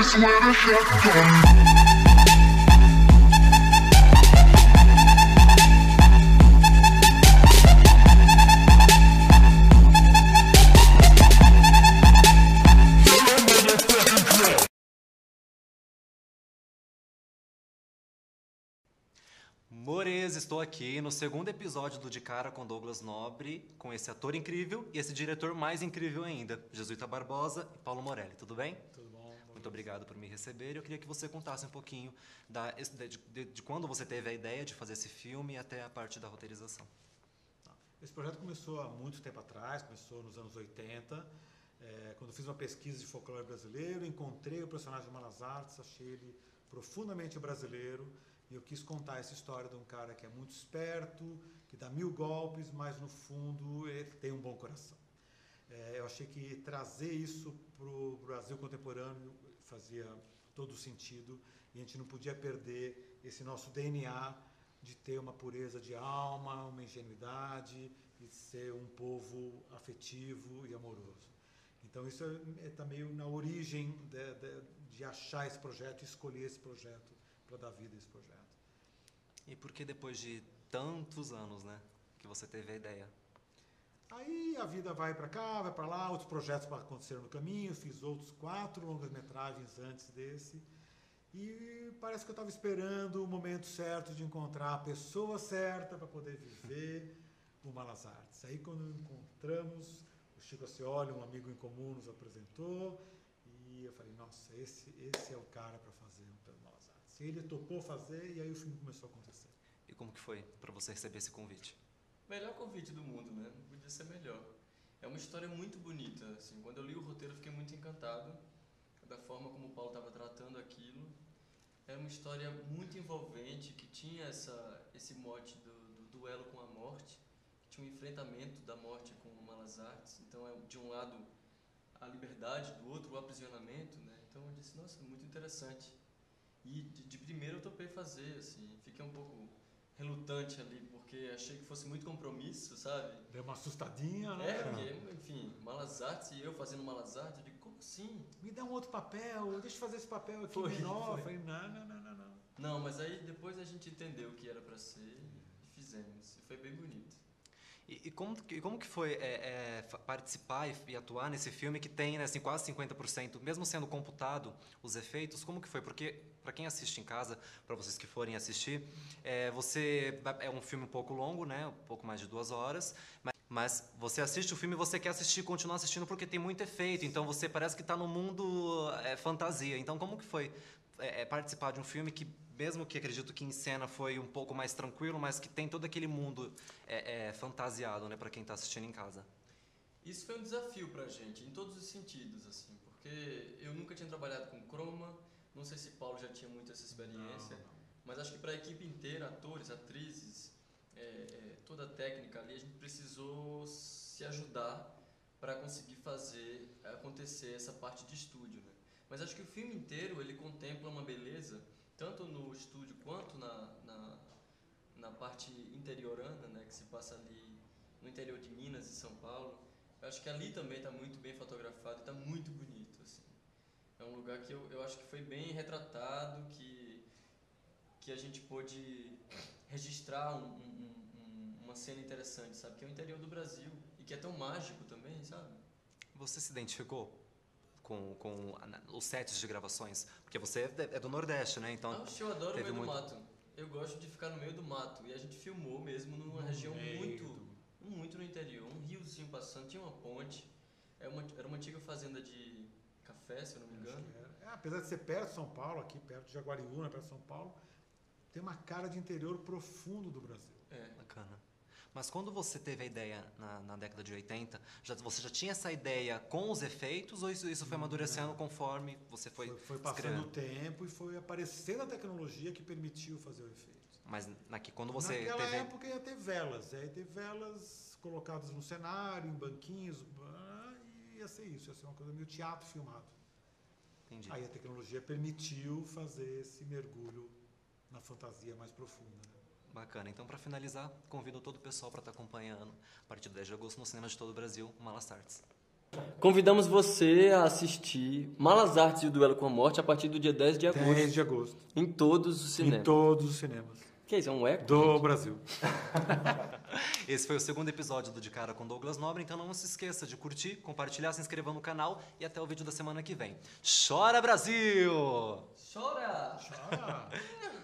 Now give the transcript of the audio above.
place where the shotgun. Mores, estou aqui no segundo episódio do De Cara com Douglas Nobre, com esse ator incrível e esse diretor mais incrível ainda, Jesuíta Barbosa e Paulo Morelli. Tudo bem? Tudo? Muito obrigado por me receber. Eu queria que você contasse um pouquinho da, de, de- de quando você teve a ideia de fazer esse filme até a parte da roteirização. Esse projeto começou há muito tempo atrás, começou nos anos 80, é, quando fiz uma pesquisa de folclore brasileiro, encontrei o personagem Malas Artes, achei ele profundamente brasileiro e eu quis contar essa história de um cara que é muito esperto, que dá mil golpes, mas no fundo ele tem um bom coração. É, eu achei que trazer isso para o Brasil contemporâneo fazia todo sentido e a gente não podia perder esse nosso DNA de ter uma pureza de alma, uma ingenuidade e ser um povo afetivo e amoroso. Então isso está meio na origem de, de, de achar esse projeto escolher esse projeto para dar vida a esse projeto. E por que depois de tantos anos, né, que você teve a ideia? Aí a vida vai para cá, vai para lá, outros projetos aconteceram no caminho, fiz outros quatro longas-metragens antes desse. E parece que eu estava esperando o momento certo de encontrar a pessoa certa para poder viver o Malas Artes. Aí quando encontramos, o Chico Ascioli, um amigo em comum, nos apresentou e eu falei, nossa, esse, esse é o cara para fazer o Malas Artes. E ele topou fazer e aí o filme começou a acontecer. E como que foi para você receber esse convite? Melhor convite do mundo, né? Não podia ser melhor. É uma história muito bonita, assim. Quando eu li o roteiro, fiquei muito encantado da forma como o Paulo estava tratando aquilo. Era uma história muito envolvente, que tinha essa, esse mote do, do duelo com a morte, que tinha um enfrentamento da morte com o Malas Artes. Então, é de um lado a liberdade, do outro o aprisionamento, né? Então, eu disse, nossa, muito interessante. E de, de primeiro eu topei fazer, assim. Fiquei um pouco relutante ali, porque achei que fosse muito compromisso, sabe? Deu uma assustadinha, né? É, porque, enfim, Malas Artes e eu fazendo Malas Artes, eu digo, como assim? Me dá um outro papel, deixa eu fazer esse papel aqui Foi, menor. foi. Falei, não, não, não, não, não. Não, mas aí depois a gente entendeu o que era pra ser e fizemos. E foi bem bonito. E, e como, que- como que foi é, é, participar e, e atuar nesse filme que tem né, assim, quase 50%, mesmo sendo computado os efeitos, como que foi? Porque, para quem assiste em casa, para vocês que forem assistir, é, você é um filme um pouco longo, né, um pouco mais de duas horas, mas, mas você assiste o filme e você quer assistir, continuar assistindo porque tem muito efeito, então você parece que está no mundo é, fantasia. Então, como que foi é, é, participar de um filme que, mesmo que acredito que em cena foi um pouco mais tranquilo, mas que tem todo aquele mundo é, é, fantasiado, né, para quem está assistindo em casa. Isso foi um desafio pra gente, em todos os sentidos, assim, porque eu nunca tinha trabalhado com croma, não sei se Paulo já tinha muito essa experiência, Não, não. mas acho que para a equipe inteira, atores, atrizes, é, é, toda a técnica ali, a gente precisou se ajudar para conseguir fazer acontecer essa parte de estúdio, né? Mas acho que o filme inteiro ele contempla uma beleza, tanto no estúdio quanto na, na, na parte interiorana, né, que se passa ali no interior de Minas e São Paulo. Eu acho que ali também está muito bem fotografado e está muito bonito, assim. É um lugar que eu, eu acho que foi bem retratado, que, que a gente pôde registrar um- um- um- uma cena interessante, sabe? Que é o interior do Brasil e que é tão mágico também, sabe? Você se identificou com, com os sets de gravações? Porque você é é do Nordeste, né? Então, Ah, eu adoro o teve meio do muito- mato. Eu gosto de ficar no meio do mato. E a gente filmou mesmo numa No região muito, do- muito no interior. Um riozinho passando, tinha uma ponte. É uma, era uma antiga fazenda de café, se eu não me engano. era. É, apesar de ser perto de São Paulo, aqui perto de Jaguariúna, perto de São Paulo, tem uma cara de interior profundo do Brasil. É. Bacana. Mas quando você teve a ideia na, na década de 80, já, você já tinha essa ideia com os efeitos ou isso, isso foi amadurecendo conforme você foi, Foi, foi passando o tempo e foi aparecendo a tecnologia que permitiu fazer o efeito. Mas naqui, quando você Naquela teve... época ia ter velas, ia ter velas colocadas no cenário, em banquinhos, ah, e ia ser isso, ia ser uma coisa meio teatro filmado. Entendi. Aí a tecnologia permitiu fazer esse mergulho na fantasia mais profunda. né? Bacana. Então, para finalizar, convido todo o pessoal para estar acompanhando a partir do 10 de agosto no cinema de todo o Brasil, Malas Artes. Convidamos você a assistir Malas Artes e o Duelo com a Morte a partir do dia 10 de agosto 10 de agosto. em todos os Em cinemas. todos os cinemas Que isso, é um eco? do Brasil. Esse foi o segundo episódio do De Cara com Douglas Nobre, então não se esqueça de curtir, compartilhar, se inscrever no canal e até o vídeo da semana que vem. Chora Brasil! Chora!